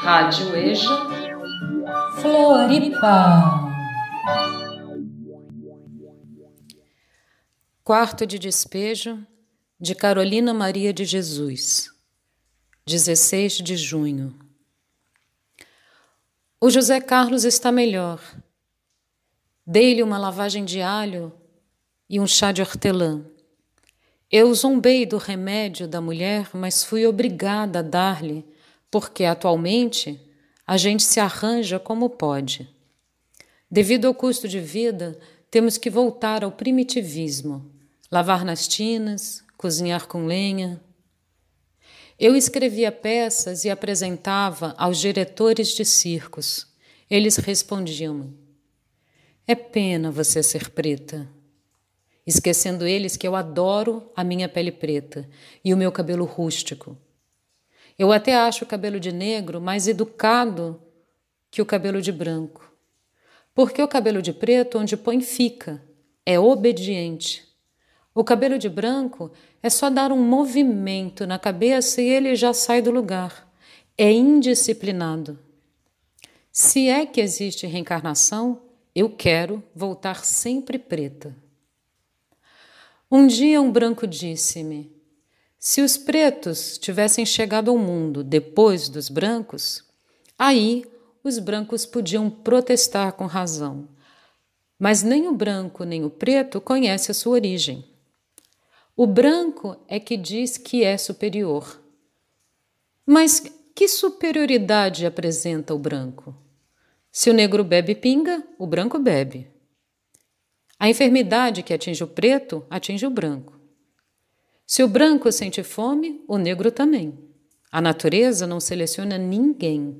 Rádio EJA Floripa. Quarto de despejo de Carolina Maria de Jesus, 16 de junho. O José Carlos está melhor. Dei-lhe uma lavagem de alho e um chá de hortelã. Eu zombei do remédio da mulher, mas fui obrigada a dar-lhe porque atualmente a gente se arranja como pode. Devido ao custo de vida, temos que voltar ao primitivismo, lavar nas tinas, cozinhar com lenha. Eu escrevia peças e apresentava aos diretores de circos. Eles respondiam: É pena você ser preta. Esquecendo eles que eu adoro a minha pele preta e o meu cabelo rústico eu até acho o cabelo de negro mais educado que o cabelo de branco. Porque o cabelo de preto, onde põe, fica, é obediente. O cabelo de branco é só dar um movimento na cabeça e ele já sai do lugar. É indisciplinado. Se é que existe reencarnação, eu quero voltar sempre preta. Um dia um branco disse-me: se os pretos tivessem chegado ao mundo depois dos brancos, aí os brancos podiam protestar com razão. Mas nem o branco nem o preto conhece a sua origem. O branco é que diz que é superior. Mas que superioridade apresenta o branco? Se o negro bebe pinga, o branco bebe. A enfermidade que atinge o preto atinge o branco. Se o branco sente fome, o negro também. A natureza não seleciona ninguém.